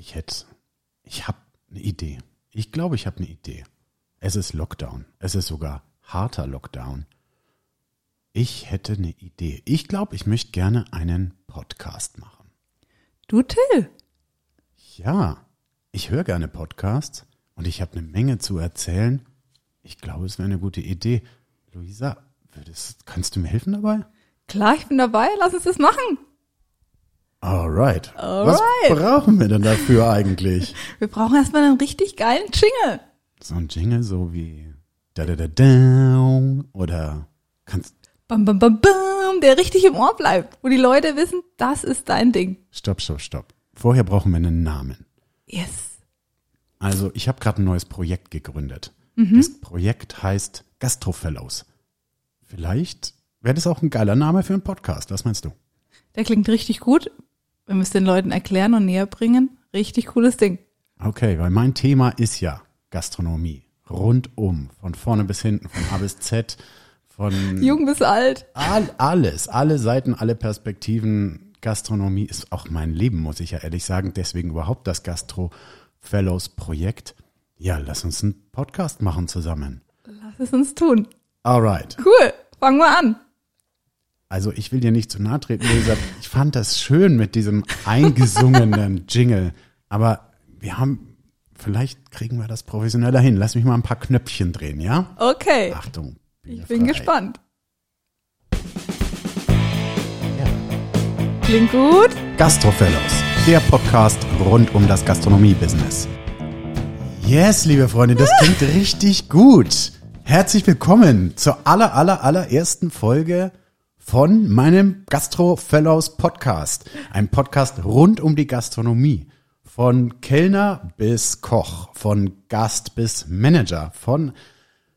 ich hätte, ich habe eine Idee. Ich glaube, ich habe eine Idee. Es ist Lockdown. Es ist sogar harter Lockdown. Ich hätte eine Idee. Ich glaube, ich möchte gerne einen Podcast machen. Du, Till. Ja, ich höre gerne Podcasts und ich habe eine Menge zu erzählen. Ich glaube, es wäre eine gute Idee. Luisa, würdest, kannst du mir helfen dabei? Klar, ich bin dabei. Lass uns das machen. Alright. Alright. Was brauchen wir denn dafür eigentlich? Wir brauchen erstmal einen richtig geilen Jingle. So ein Jingle so wie da da da da oder kannst Bam, bam, bam, bam, der richtig im Ohr bleibt, wo die Leute wissen, das ist dein Ding. Stopp, stopp, stopp. Vorher brauchen wir einen Namen. Yes. Also ich habe gerade ein neues Projekt gegründet. Mhm. Das Projekt heißt Gastrofellows. Vielleicht wäre das auch ein geiler Name für einen Podcast. Was meinst du? Der klingt richtig gut. Wenn wir es den Leuten erklären und näher bringen, richtig cooles Ding. Okay, weil mein Thema ist ja Gastronomie. Rundum, von vorne bis hinten, von A bis Z, von Jung bis alt. all, alles, alle Seiten, alle Perspektiven. Gastronomie ist auch mein Leben, muss ich ja ehrlich sagen. Deswegen überhaupt das Gastro Fellows Projekt. Ja, lass uns einen Podcast machen zusammen. Lass es uns tun. Alright. Cool. Fangen wir an. Also ich will dir nicht zu nahe treten, Lisa. Ich fand das schön mit diesem eingesungenen Jingle. Aber wir haben, vielleicht kriegen wir das professioneller hin. Lass mich mal ein paar Knöpfchen drehen, ja? Okay. Achtung. Ich bin frei. gespannt. Klingt gut. Gastrofellows, der Podcast rund um das Gastronomie-Business. Yes, liebe Freunde, das klingt richtig gut. Herzlich willkommen zur aller, aller, allerersten Folge von meinem Gastrofellows Podcast. Ein Podcast rund um die Gastronomie. Von Kellner bis Koch, von Gast bis Manager, von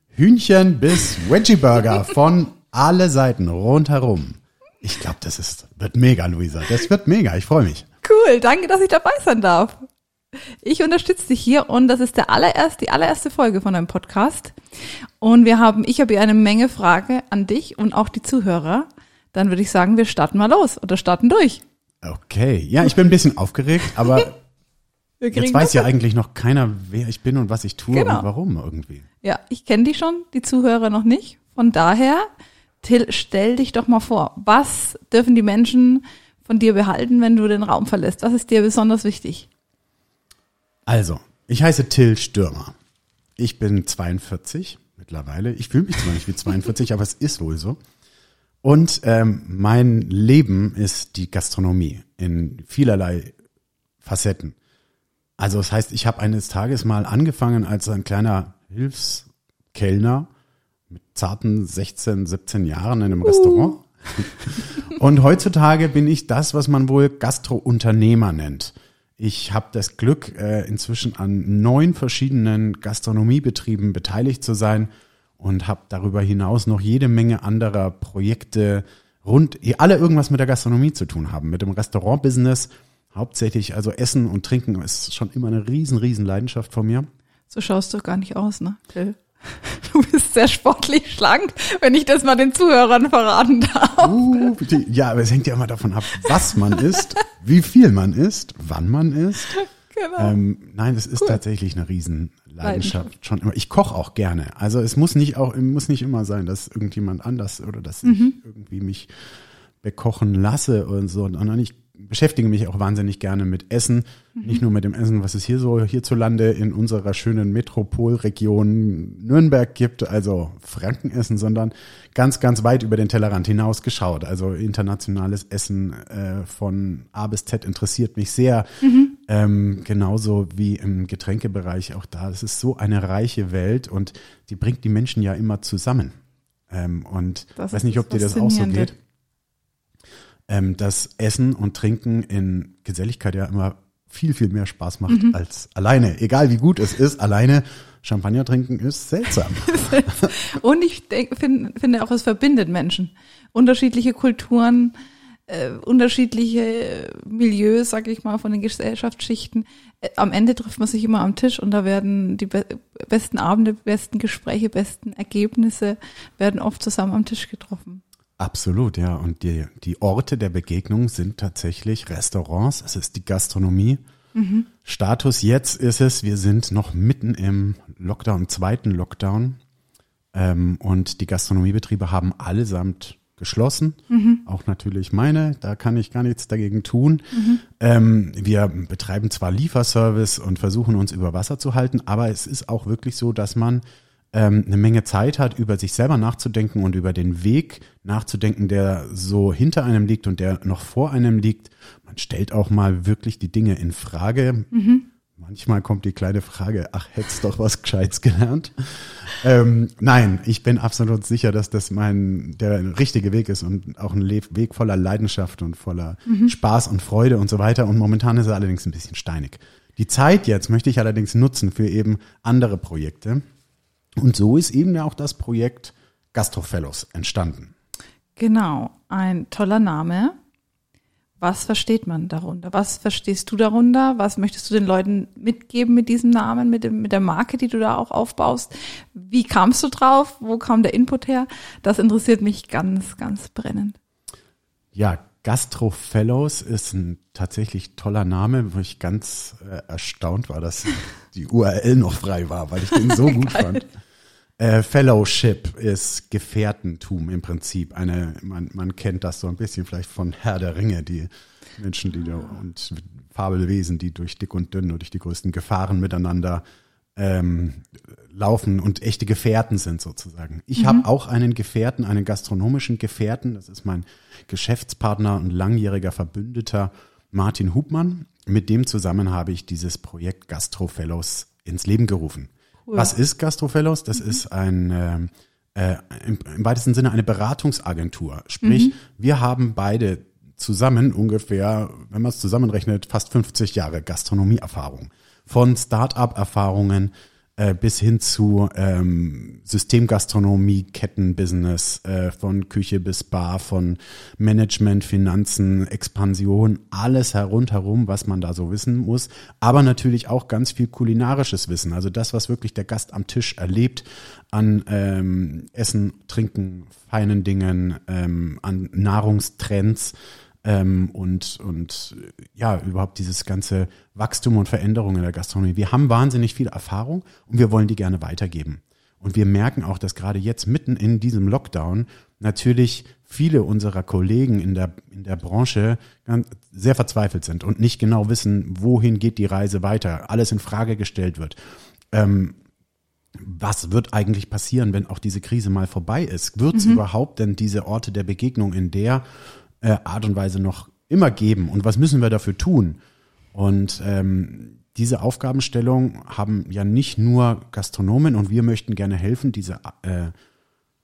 Hühnchen bis Veggie Burger, von alle Seiten rundherum. Ich glaube, das ist, wird mega, Luisa. Das wird mega. Ich freue mich. Cool. Danke, dass ich dabei sein darf. Ich unterstütze dich hier und das ist der allererste, die allererste Folge von einem Podcast. Und wir haben, ich habe hier eine Menge Frage an dich und auch die Zuhörer. Dann würde ich sagen, wir starten mal los oder starten durch. Okay. Ja, ich bin ein bisschen aufgeregt, aber jetzt weiß ja hin. eigentlich noch keiner, wer ich bin und was ich tue Genau. und warum irgendwie. Ja, ich kenne dich schon, die Zuhörer noch nicht. Von daher, Till, stell dich doch mal vor. Was dürfen die Menschen von dir behalten, wenn du den Raum verlässt? Was ist dir besonders wichtig? Also, ich heiße Till Stürmer. Ich bin 42 mittlerweile. Ich fühle mich zwar nicht wie 42, aber es ist wohl so. Und ähm, mein Leben ist die Gastronomie in vielerlei Facetten. Also das heißt, ich habe eines Tages mal angefangen als ein kleiner Hilfskellner mit zarten 16, 17 Jahren in einem Restaurant. Und heutzutage bin ich das, was man wohl Gastrounternehmer nennt. Ich habe das Glück, äh, inzwischen an neun verschiedenen Gastronomiebetrieben beteiligt zu sein und habe darüber hinaus noch jede Menge anderer Projekte rund, die alle irgendwas mit der Gastronomie zu tun haben, mit dem Restaurantbusiness. Hauptsächlich also Essen und Trinken ist schon immer eine riesen, riesen Leidenschaft von mir. So schaust du gar nicht aus, ne, Till? Du bist sehr sportlich schlank, wenn ich das mal den Zuhörern verraten darf. Uh, ja, aber es hängt ja immer davon ab, was man isst, wie viel man isst, wann man isst. Genau. Ähm, nein, es ist Cool. tatsächlich eine Riesenleidenschaft Leidenschaft. schon immer. Ich koche auch gerne. Also es muss nicht auch muss nicht immer sein, dass irgendjemand anders oder dass Mhm. ich irgendwie mich bekochen lasse und so. Und ich beschäftige mich auch wahnsinnig gerne mit Essen. Mhm. Nicht nur mit dem Essen, was es hier so hierzulande in unserer schönen Metropolregion Nürnberg gibt, also Frankenessen, sondern ganz, ganz weit über den Tellerrand hinaus geschaut. Also internationales Essen äh, von A bis Z interessiert mich sehr. Ähm, genauso wie im Getränkebereich auch da. Es ist so eine reiche Welt und die bringt die Menschen ja immer zusammen. Ähm, und Das weiß nicht, ob dir das auch so geht. Ähm, dass Essen und Trinken in Geselligkeit ja immer viel, viel mehr Spaß macht Mhm. als alleine. Egal wie gut es ist, alleine Champagner trinken ist seltsam. Und ich denk, find, finde auch, es verbindet Menschen. Unterschiedliche Kulturen, äh, unterschiedliche Milieus, sag ich mal, von den Gesellschaftsschichten. Äh, am Ende trifft man sich immer am Tisch und da werden die be besten Abende, besten Gespräche, besten Ergebnisse werden oft zusammen am Tisch getroffen. Absolut, ja. Und die, die Orte der Begegnung sind tatsächlich Restaurants, es ist die Gastronomie. Mhm. Status jetzt ist es, wir sind noch mitten im Lockdown, zweiten Lockdown. Ähm, und die Gastronomiebetriebe haben allesamt geschlossen. Mhm. Auch natürlich meine, da kann ich gar nichts dagegen tun. Mhm. Ähm, wir betreiben zwar Lieferservice und versuchen uns über Wasser zu halten, aber es ist auch wirklich so, dass man ähm, eine Menge Zeit hat, über sich selber nachzudenken und über den Weg nachzudenken, der so hinter einem liegt und der noch vor einem liegt. Man stellt auch mal wirklich die Dinge in Frage. Mhm. Manchmal kommt die kleine Frage, ach, hättest doch was Gescheites gelernt. Ähm, nein, ich bin absolut sicher, dass das mein der richtige Weg ist und auch ein Weg voller Leidenschaft und voller mhm. Spaß und Freude und so weiter. Und momentan ist er allerdings ein bisschen steinig. Die Zeit jetzt möchte ich allerdings nutzen für eben andere Projekte. Und so ist eben ja auch das Projekt Gastrofellows entstanden. Genau, ein toller Name. Was versteht man darunter? Was verstehst du darunter? Was möchtest du den Leuten mitgeben mit diesem Namen, mit, dem, mit der Marke, die du da auch aufbaust? Wie kamst du drauf? Wo kam der Input her? Das interessiert mich ganz, ganz brennend. Ja, Gastro Fellows ist ein tatsächlich toller Name, wo ich ganz äh, erstaunt war, dass die URL noch frei war, weil ich den so gut fand. Äh, Fellowship ist Gefährtentum im Prinzip. Eine, man, man kennt das so ein bisschen vielleicht von Herr der Ringe, die Menschen, die da, und Fabelwesen, die durch dick und dünn und durch die größten Gefahren miteinander ähm, laufen und echte Gefährten sind sozusagen. Ich mhm. habe auch einen Gefährten, einen gastronomischen Gefährten. Das ist mein Geschäftspartner und langjähriger Verbündeter Martin Hubmann. Mit dem zusammen habe ich dieses Projekt Gastro Fellows ins Leben gerufen. Cool. Was ist Gastrofellows? Das mhm. ist ein äh, äh, im, im, weitesten Sinne eine Beratungsagentur. Sprich, mhm. wir haben beide zusammen ungefähr, wenn man es zusammenrechnet, fast 50 Jahre Gastronomieerfahrung. Von Start-up-Erfahrungen äh, bis hin zu ähm, Systemgastronomie, Kettenbusiness, äh, von Küche bis Bar, von Management, Finanzen, Expansion, alles herundherum, was man da so wissen muss. Aber natürlich auch ganz viel kulinarisches Wissen, also das, was wirklich der Gast am Tisch erlebt an ähm, Essen, Trinken, feinen Dingen, ähm, an Nahrungstrends ähm, und, und ja, überhaupt dieses ganze Wachstum und Veränderung in der Gastronomie. Wir haben wahnsinnig viel Erfahrung und wir wollen die gerne weitergeben. Und wir merken auch, dass gerade jetzt mitten in diesem Lockdown natürlich viele unserer Kollegen in der, in der Branche ganz, sehr verzweifelt sind und nicht genau wissen, wohin geht die Reise weiter, alles in Frage gestellt wird. Ähm, was wird eigentlich passieren, wenn auch diese Krise mal vorbei ist? Wird es mhm. überhaupt denn diese Orte der Begegnung in der äh, Art und Weise noch immer geben und was müssen wir dafür tun? Und ähm, diese Aufgabenstellung haben ja nicht nur Gastronomen und wir möchten gerne helfen, diese äh,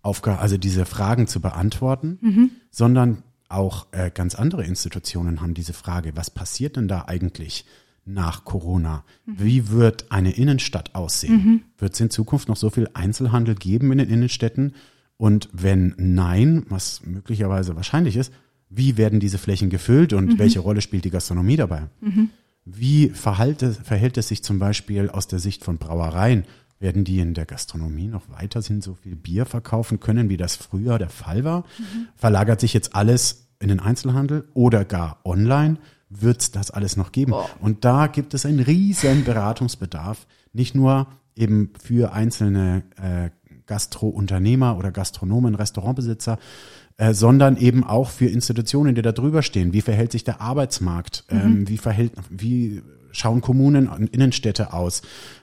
Aufgabe, also diese Fragen zu beantworten, mhm. sondern auch äh, ganz andere Institutionen haben diese Frage, was passiert denn da eigentlich nach Corona? Mhm. Wie wird eine Innenstadt aussehen? Mhm. Wird es in Zukunft noch so viel Einzelhandel geben in den Innenstädten? Und wenn nein, was möglicherweise wahrscheinlich ist, wie werden diese Flächen gefüllt und mhm. welche Rolle spielt die Gastronomie dabei? Mhm. Wie verhält es, verhält es sich zum Beispiel aus der Sicht von Brauereien? Werden die in der Gastronomie noch weiterhin so viel Bier verkaufen können, wie das früher der Fall war? Mhm. Verlagert sich jetzt alles in den Einzelhandel oder gar online? Wird es das alles noch geben? Oh. Und da gibt es einen riesen Beratungsbedarf, nicht nur eben für einzelne äh, Gastrounternehmer oder Gastronomen, Restaurantbesitzer, äh, sondern eben auch für Institutionen, die da drüber stehen. Wie verhält sich der Arbeitsmarkt? Mhm. Ähm, wie verhält, wie schauen Kommunen und Innenstädte aus?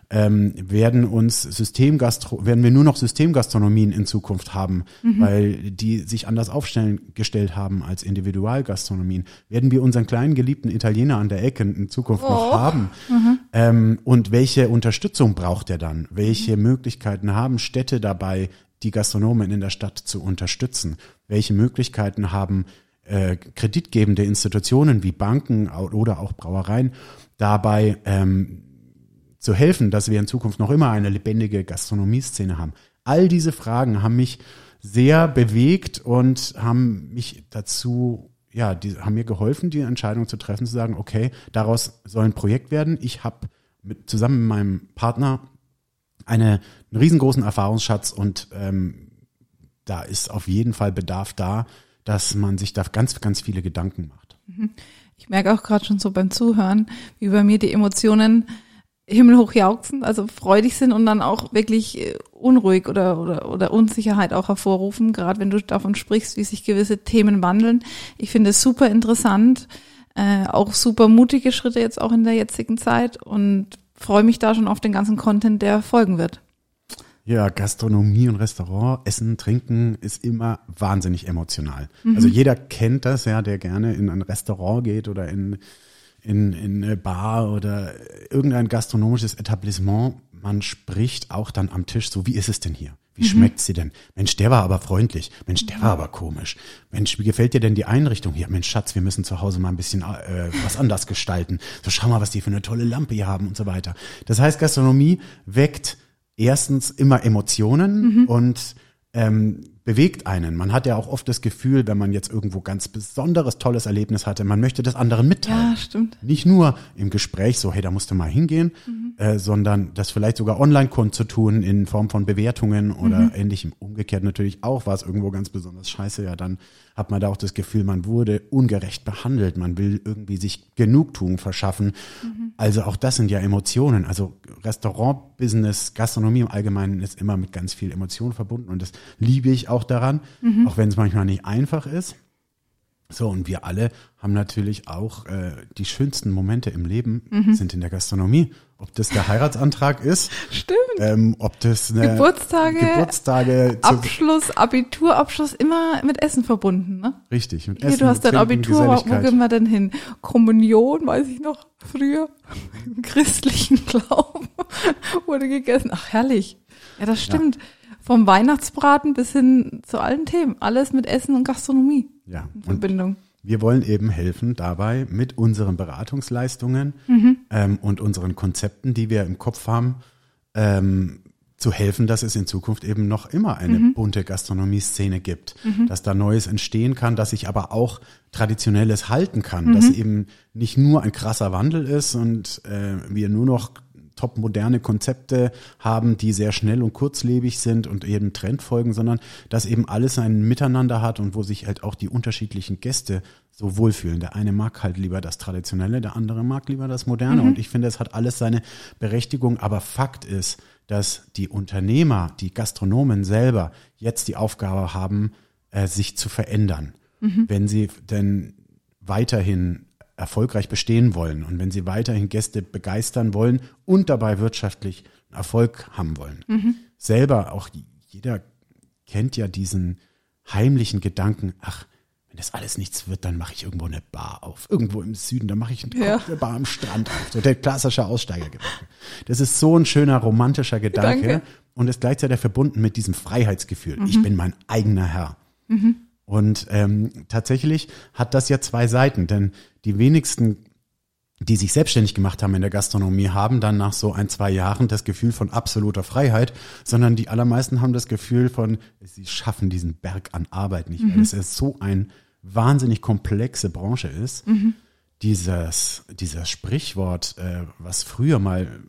Ähm, werden uns Systemgastro, werden wir nur noch Systemgastronomien in Zukunft haben, mhm. weil die sich anders aufstellen gestellt haben als Individualgastronomien? Werden wir unseren kleinen geliebten Italiener an der Ecke in Zukunft oh. noch haben? Mhm. Ähm, und welche Unterstützung braucht er dann? Welche mhm. Möglichkeiten haben Städte dabei, die Gastronomen in der Stadt zu unterstützen? Welche Möglichkeiten haben äh, kreditgebende Institutionen wie Banken oder auch Brauereien dabei ähm, zu helfen, dass wir in Zukunft noch immer eine lebendige Gastronomieszene haben? All diese Fragen haben mich sehr bewegt und haben mich dazu, ja, die haben mir geholfen, die Entscheidung zu treffen, zu sagen, okay, daraus soll ein Projekt werden. Ich habe zusammen mit meinem Partner eine, einen riesengroßen Erfahrungsschatz und ähm, da ist auf jeden Fall Bedarf da, dass man sich da ganz, ganz viele Gedanken macht. Mhm. Ich merke auch gerade schon so beim Zuhören, wie bei mir die Emotionen himmelhoch jauchzen, also freudig sind und dann auch wirklich äh, unruhig oder, oder, oder Unsicherheit auch hervorrufen, gerade wenn du davon sprichst, wie sich gewisse Themen wandeln. Ich finde es super interessant, äh, auch super mutige Schritte jetzt auch in der jetzigen Zeit und freue mich da schon auf den ganzen Content, der folgen wird. Ja, Gastronomie und Restaurant, Essen, Trinken ist immer wahnsinnig emotional. Mhm. Also jeder kennt das ja, der gerne in ein Restaurant geht oder in, in, in eine Bar oder irgendein gastronomisches Etablissement. Man spricht auch dann am Tisch so, wie ist es denn hier? Wie mhm. schmeckt sie denn? Mensch, der war aber freundlich. Mensch, der war aber komisch. Mensch, wie gefällt dir denn die Einrichtung hier? Mensch, Schatz, wir müssen zu Hause mal ein bisschen äh, was anders gestalten. So, schau mal, was die für eine tolle Lampe hier haben und so weiter. Das heißt, Gastronomie weckt erstens immer Emotionen mhm. und ähm, bewegt einen. Man hat ja auch oft das Gefühl, wenn man jetzt irgendwo ganz besonderes, tolles Erlebnis hatte, man möchte das anderen mitteilen. Ja, stimmt. Nicht nur im Gespräch so, hey, da musst du mal hingehen, mhm. äh, sondern das vielleicht sogar online kundzutun in Form von Bewertungen oder mhm. ähnlichem. Umgekehrt natürlich auch, war es irgendwo ganz besonders scheiße, ja, dann hat man da auch das Gefühl, man wurde ungerecht behandelt, man will irgendwie sich Genugtuung verschaffen. Mhm. Also auch das sind ja Emotionen. Also Restaurant-Business, Gastronomie im Allgemeinen ist immer mit ganz viel Emotion verbunden und das liebe ich auch daran, mhm. auch wenn es manchmal nicht einfach ist. So, und wir alle haben natürlich auch äh, die schönsten Momente im Leben mhm. sind in der Gastronomie. Ob das der Heiratsantrag ist, stimmt. Ähm, ob das eine Geburtstage, Geburtstage Abschluss, Abiturabschluss immer mit Essen verbunden, ne? Richtig, mit Hier, Essen. Du hast dein Abitur, wo gehen wir denn hin? Kommunion, weiß ich noch, früher im christlichen Glauben wurde gegessen. Ach herrlich. Ja, das stimmt. Ja. Vom Weihnachtsbraten bis hin zu allen Themen, alles mit Essen und Gastronomie. Ja. In Verbindung. Und wir wollen eben helfen dabei mit unseren Beratungsleistungen mhm. ähm, und unseren Konzepten, die wir im Kopf haben, ähm, zu helfen, dass es in Zukunft eben noch immer eine mhm. bunte Gastronomie-Szene gibt, mhm. dass da Neues entstehen kann, dass sich aber auch Traditionelles halten kann, dass mhm. eben nicht nur ein krasser Wandel ist und äh, wir nur noch top moderne Konzepte haben, die sehr schnell und kurzlebig sind und eben Trend folgen, sondern dass eben alles ein Miteinander hat und wo sich halt auch die unterschiedlichen Gäste so wohlfühlen. Der eine mag halt lieber das Traditionelle, der andere mag lieber das Moderne. Mhm. Und ich finde, es hat alles seine Berechtigung. Aber Fakt ist, dass die Unternehmer, die Gastronomen selber jetzt die Aufgabe haben, äh, sich zu verändern. Mhm. Wenn sie denn weiterhin erfolgreich bestehen wollen und wenn sie weiterhin Gäste begeistern wollen und dabei wirtschaftlich Erfolg haben wollen. Mhm. Selber, auch jeder kennt ja diesen heimlichen Gedanken, ach, wenn das alles nichts wird, dann mache ich irgendwo eine Bar auf. Irgendwo im Süden, dann mache ich eine ja. Bar am Strand auf. So der klassische Aussteigergedanke. Das ist so ein schöner romantischer Gedanke Danke. und ist gleichzeitig verbunden mit diesem Freiheitsgefühl. Mhm. Ich bin mein eigener Herr. Mhm. Und ähm, tatsächlich hat das ja zwei Seiten, denn die wenigsten, die sich selbstständig gemacht haben in der Gastronomie, haben dann nach so ein, zwei Jahren das Gefühl von absoluter Freiheit, sondern die allermeisten haben das Gefühl von, sie schaffen diesen Berg an Arbeit nicht, mhm. weil es ist so ein wahnsinnig komplexe Branche ist. Mhm. Dieses, dieses Sprichwort, äh, was früher mal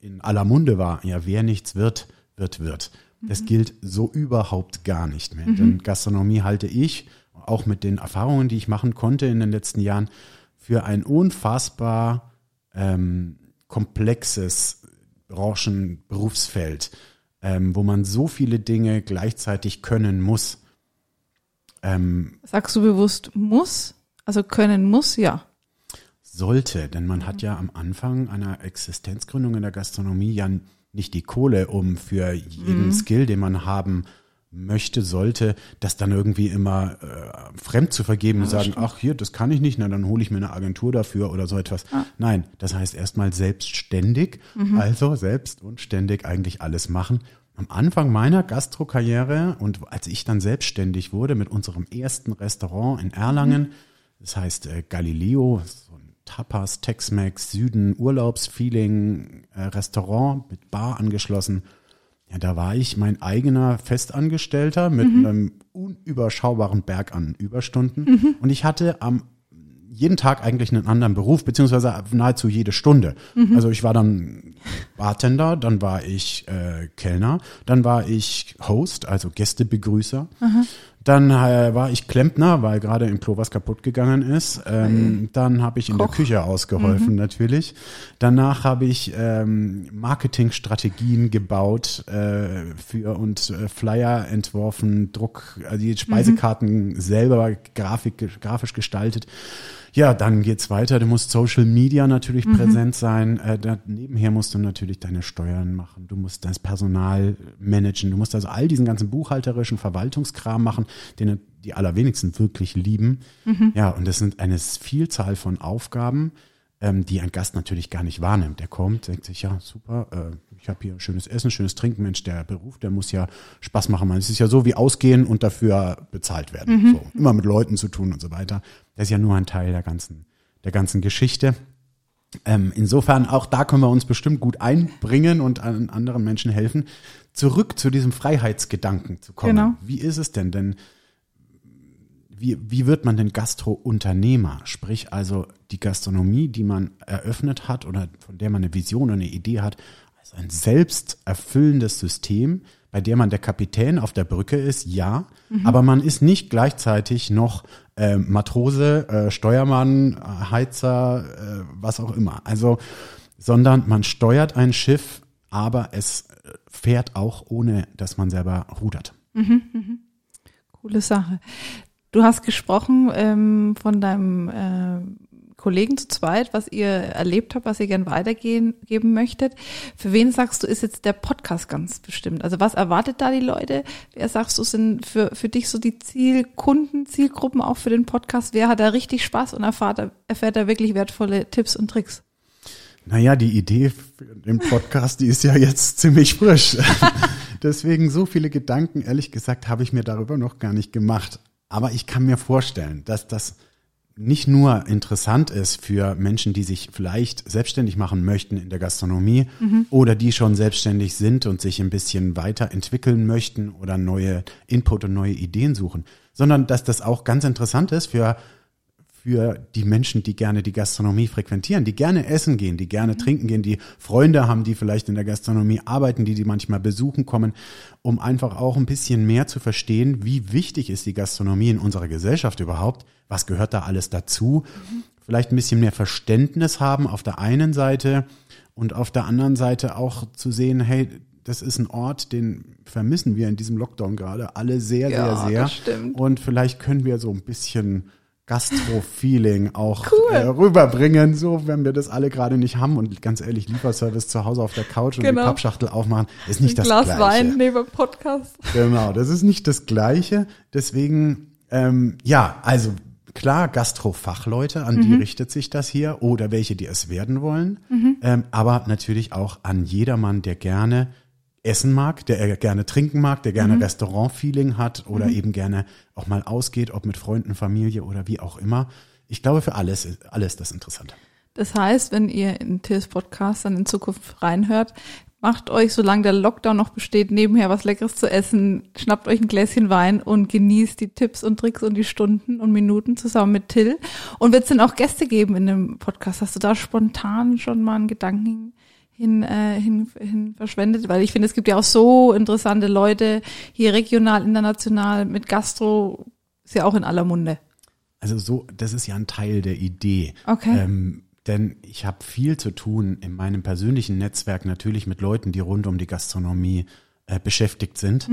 in aller Munde war, ja, wer nichts wird, wird, wird. Das mhm. gilt so überhaupt gar nicht mehr. Mhm. Denn Gastronomie halte ich, auch mit den Erfahrungen, die ich machen konnte in den letzten Jahren, für ein unfassbar ähm, komplexes Branchenberufsfeld, ähm, wo man so viele Dinge gleichzeitig können muss. Ähm, Sagst du bewusst muss? Also können muss, ja. Sollte, denn man hat ja am Anfang einer Existenzgründung in der Gastronomie ja nicht die Kohle, um für jeden mhm. Skill, den man haben möchte, sollte, das dann irgendwie immer äh, fremd zu vergeben ja, und sagen, stimmt. ach hier, das kann ich nicht, na dann hole ich mir eine Agentur dafür oder so etwas. Ah. Nein, das heißt erstmal selbstständig, mhm. also selbst und ständig eigentlich alles machen. Am Anfang meiner Gastrokarriere und als ich dann selbstständig wurde mit unserem ersten Restaurant in Erlangen, mhm. das heißt äh, Galileo, Tapas, Tex-Mex, Süden, Urlaubsfeeling, äh, Restaurant mit Bar angeschlossen. Ja, da war ich mein eigener Festangestellter mit mhm. einem unüberschaubaren Berg an Überstunden. Mhm. Und ich hatte am jeden Tag eigentlich einen anderen Beruf, beziehungsweise nahezu jede Stunde. Mhm. Also ich war dann Bartender, dann war ich äh, Kellner, dann war ich Host, also Gästebegrüßer. Mhm. Dann äh, war ich Klempner, weil gerade im Klo was kaputt gegangen ist. Ähm, dann habe ich in Koch. der Küche ausgeholfen natürlich. Danach habe ich ähm, Marketingstrategien gebaut äh, für und äh, Flyer entworfen, Druck, also die Speisekarten selber grafik, grafisch gestaltet. Ja, dann geht's weiter. Du musst Social Media natürlich präsent sein. Äh, da, nebenher musst du natürlich deine Steuern machen. Du musst das Personal managen. Du musst also all diesen ganzen buchhalterischen Verwaltungskram machen, den die allerwenigsten wirklich lieben. Ja, und das sind eine Vielzahl von Aufgaben, ähm, die ein Gast natürlich gar nicht wahrnimmt. Der kommt, denkt sich, ja, super, äh, ich habe hier schönes Essen, schönes Trinken. Mensch, der Beruf, der muss ja Spaß machen. Man, es ist ja so wie ausgehen und dafür bezahlt werden. So, immer mit Leuten zu tun und so weiter. Das ist ja nur ein Teil der ganzen, der ganzen Geschichte. Ähm, insofern, auch da können wir uns bestimmt gut einbringen und an anderen Menschen helfen, zurück zu diesem Freiheitsgedanken zu kommen. Genau. Wie ist es denn? Denn wie, wie wird man denn Gastro-Unternehmer? Sprich also die Gastronomie, die man eröffnet hat oder von der man eine Vision oder eine Idee hat, also ein selbsterfüllendes System, bei der man der Kapitän auf der Brücke ist, ja, aber man ist nicht gleichzeitig noch äh, Matrose, äh, Steuermann, äh, Heizer, äh, was auch immer. Also, sondern man steuert ein Schiff, aber es äh, fährt auch ohne, dass man selber rudert. Coole Sache. Du hast gesprochen ähm, von deinem äh, Kollegen zu zweit, was ihr erlebt habt, was ihr gern weitergeben geben möchtet. Für wen sagst du, ist jetzt der Podcast ganz bestimmt? Also was erwartet da die Leute? Wer sagst du, sind für, für dich so die Zielkunden, Zielgruppen auch für den Podcast? Wer hat da richtig Spaß und erfahrt, erfährt da wirklich wertvolle Tipps und Tricks? Naja, die Idee für den Podcast, die ist ja jetzt ziemlich frisch. Deswegen so viele Gedanken, ehrlich gesagt, habe ich mir darüber noch gar nicht gemacht. Aber ich kann mir vorstellen, dass das nicht nur interessant ist für Menschen, die sich vielleicht selbstständig machen möchten in der Gastronomie oder die schon selbstständig sind und sich ein bisschen weiterentwickeln möchten oder neue Input und neue Ideen suchen, sondern dass das auch ganz interessant ist für für die Menschen, die gerne die Gastronomie frequentieren, die gerne essen gehen, die gerne trinken gehen, die Freunde haben, die vielleicht in der Gastronomie arbeiten, die die manchmal besuchen kommen, um einfach auch ein bisschen mehr zu verstehen, wie wichtig ist die Gastronomie in unserer Gesellschaft überhaupt, was gehört da alles dazu, vielleicht ein bisschen mehr Verständnis haben auf der einen Seite und auf der anderen Seite auch zu sehen, hey, das ist ein Ort, den vermissen wir in diesem Lockdown gerade alle sehr, Ja, sehr, sehr. das stimmt. Und vielleicht können wir so ein bisschen Gastro-Feeling auch äh, rüberbringen, so wenn wir das alle gerade nicht haben und ganz ehrlich, Lieferservice zu Hause auf der Couch und Genau. die Pappschachtel aufmachen, ist nicht das Glas Gleiche. Wein neben Podcast. Genau, das ist nicht das Gleiche. Deswegen, ähm, ja, also klar, Gastro-Fachleute, an die richtet sich das hier oder welche, die es werden wollen. Ähm, aber natürlich auch an jedermann, der gerne essen mag, der gerne trinken mag, der gerne Restaurant-Feeling hat oder eben gerne auch mal ausgeht, ob mit Freunden, Familie oder wie auch immer. Ich glaube, für alles ist alles das Interessante. Das heißt, wenn ihr in Tills Podcast dann in Zukunft reinhört, macht euch, solange der Lockdown noch besteht, nebenher was Leckeres zu essen, schnappt euch ein Gläschen Wein und genießt die Tipps und Tricks und die Stunden und Minuten zusammen mit Till. Und wird es denn auch Gäste geben in dem Podcast? Hast du da spontan schon mal einen Gedanken hin, äh, hin, hin verschwendet? Weil ich finde, es gibt ja auch so interessante Leute hier regional, international mit Gastro, ist ja auch in aller Munde. Also so, das ist ja ein Teil der Idee. Okay. Ähm, denn ich habe viel zu tun in meinem persönlichen Netzwerk natürlich mit Leuten, die rund um die Gastronomie äh, beschäftigt sind.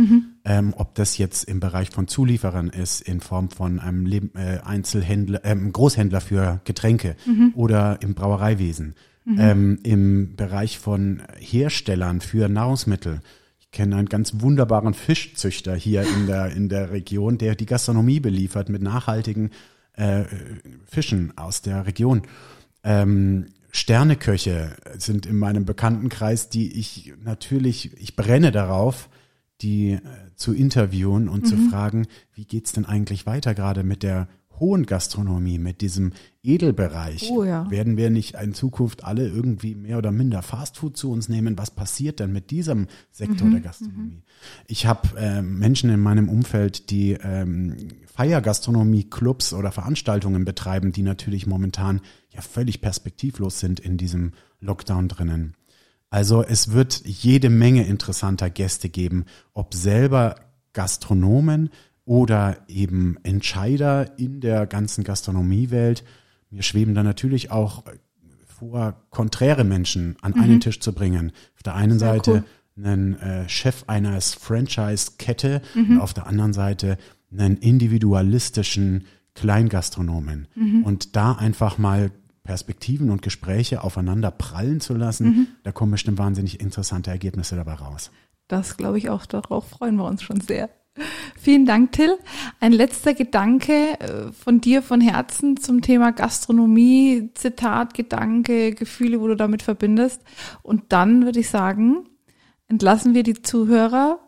Ähm, ob das jetzt im Bereich von Zulieferern ist, in Form von einem Leb äh, Einzelhändler, ähm, Großhändler für Getränke oder im Brauereiwesen, ähm, im Bereich von Herstellern für Nahrungsmittel. Ich kenne einen ganz wunderbaren Fischzüchter hier in der, in der Region, der die Gastronomie beliefert mit nachhaltigen äh, Fischen aus der Region. Ähm, Sterneköche sind in meinem Bekanntenkreis, die ich natürlich, ich brenne darauf, die äh, zu interviewen und zu fragen, wie geht's denn eigentlich weiter gerade mit der hohen Gastronomie, mit diesem Edelbereich? Oh ja. Werden wir nicht in Zukunft alle irgendwie mehr oder minder Fastfood zu uns nehmen? Was passiert denn mit diesem Sektor der Gastronomie? Ich habe äh, Menschen in meinem Umfeld, die ähm, Feiergastronomie-Clubs oder Veranstaltungen betreiben, die natürlich momentan ja völlig perspektivlos sind in diesem Lockdown drinnen. Also es wird jede Menge interessanter Gäste geben, ob selber Gastronomen oder eben Entscheider in der ganzen Gastronomiewelt. Mir schweben da natürlich auch vor, konträre Menschen an einen Tisch zu bringen. Auf der einen Seite cool. einen äh, Chef einer Franchise-Kette und auf der anderen Seite einen individualistischen Kleingastronomen. Und da einfach mal Perspektiven und Gespräche aufeinander prallen zu lassen, da kommen bestimmt wahnsinnig interessante Ergebnisse dabei raus. Das glaube ich auch, darauf freuen wir uns schon sehr. Vielen Dank, Till. Ein letzter Gedanke äh, von dir von Herzen zum Thema Gastronomie, Zitat, Gedanke, Gefühle, wo du damit verbindest. Und dann würde ich sagen, entlassen wir die Zuhörer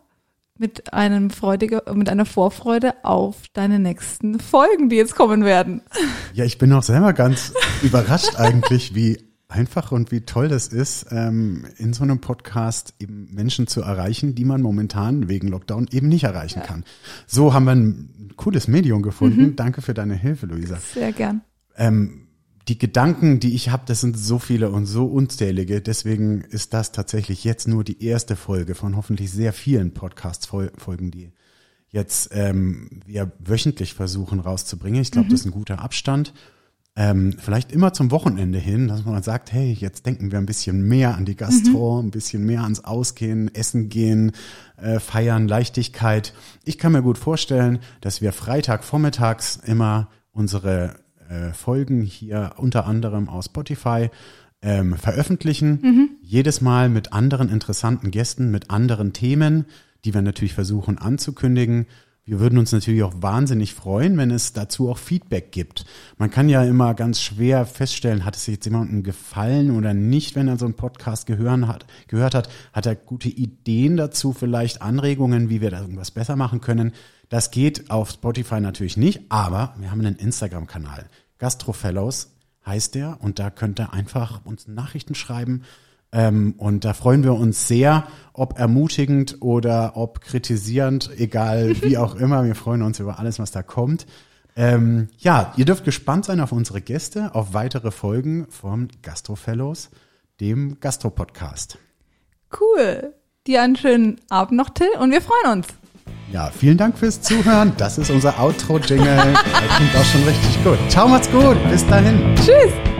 mit einem freudiger, mit einer Vorfreude auf deine nächsten Folgen, die jetzt kommen werden. Ja, ich bin auch selber ganz überrascht eigentlich, wie einfach und wie toll das ist, ähm, in so einem Podcast eben Menschen zu erreichen, die man momentan wegen Lockdown eben nicht erreichen kann. So haben wir ein cooles Medium gefunden. Danke für deine Hilfe, Luisa. Sehr gern. Ähm, die Gedanken, die ich habe, das sind so viele und so unzählige. Deswegen ist das tatsächlich jetzt nur die erste Folge von hoffentlich sehr vielen Podcast-Folgen, die jetzt ähm, wir wöchentlich versuchen rauszubringen. Ich glaube, das ist ein guter Abstand. Ähm, vielleicht immer zum Wochenende hin, dass man sagt, hey, jetzt denken wir ein bisschen mehr an die Gastro, ein bisschen mehr ans Ausgehen, Essen gehen, äh, feiern, Leichtigkeit. Ich kann mir gut vorstellen, dass wir Freitag vormittags immer unsere äh, Folgen hier unter anderem aus Spotify ähm, veröffentlichen. Jedes Mal mit anderen interessanten Gästen, mit anderen Themen, die wir natürlich versuchen anzukündigen. Wir würden uns natürlich auch wahnsinnig freuen, wenn es dazu auch Feedback gibt. Man kann ja immer ganz schwer feststellen, hat es jetzt jemandem gefallen oder nicht, wenn er so einen Podcast gehören hat, gehört hat. Hat er gute Ideen dazu, vielleicht Anregungen, wie wir da irgendwas besser machen können. Das geht auf Spotify natürlich nicht, aber wir haben einen Instagram-Kanal. Gastrofellows heißt der und da könnt ihr einfach uns Nachrichten schreiben. Ähm, und da freuen wir uns sehr, ob ermutigend oder ob kritisierend, egal wie auch immer. Wir freuen uns über alles, was da kommt. Ähm, ja, ihr dürft gespannt sein auf unsere Gäste, auf weitere Folgen vom Gastrofellows, dem Gastro-Podcast. Cool. Dir einen schönen Abend noch, Till, und wir freuen uns. Ja, vielen Dank fürs Zuhören. Das ist unser Outro-Jingle. Der klingt auch schon richtig gut. Ciao, macht's gut. Bis dahin. Tschüss.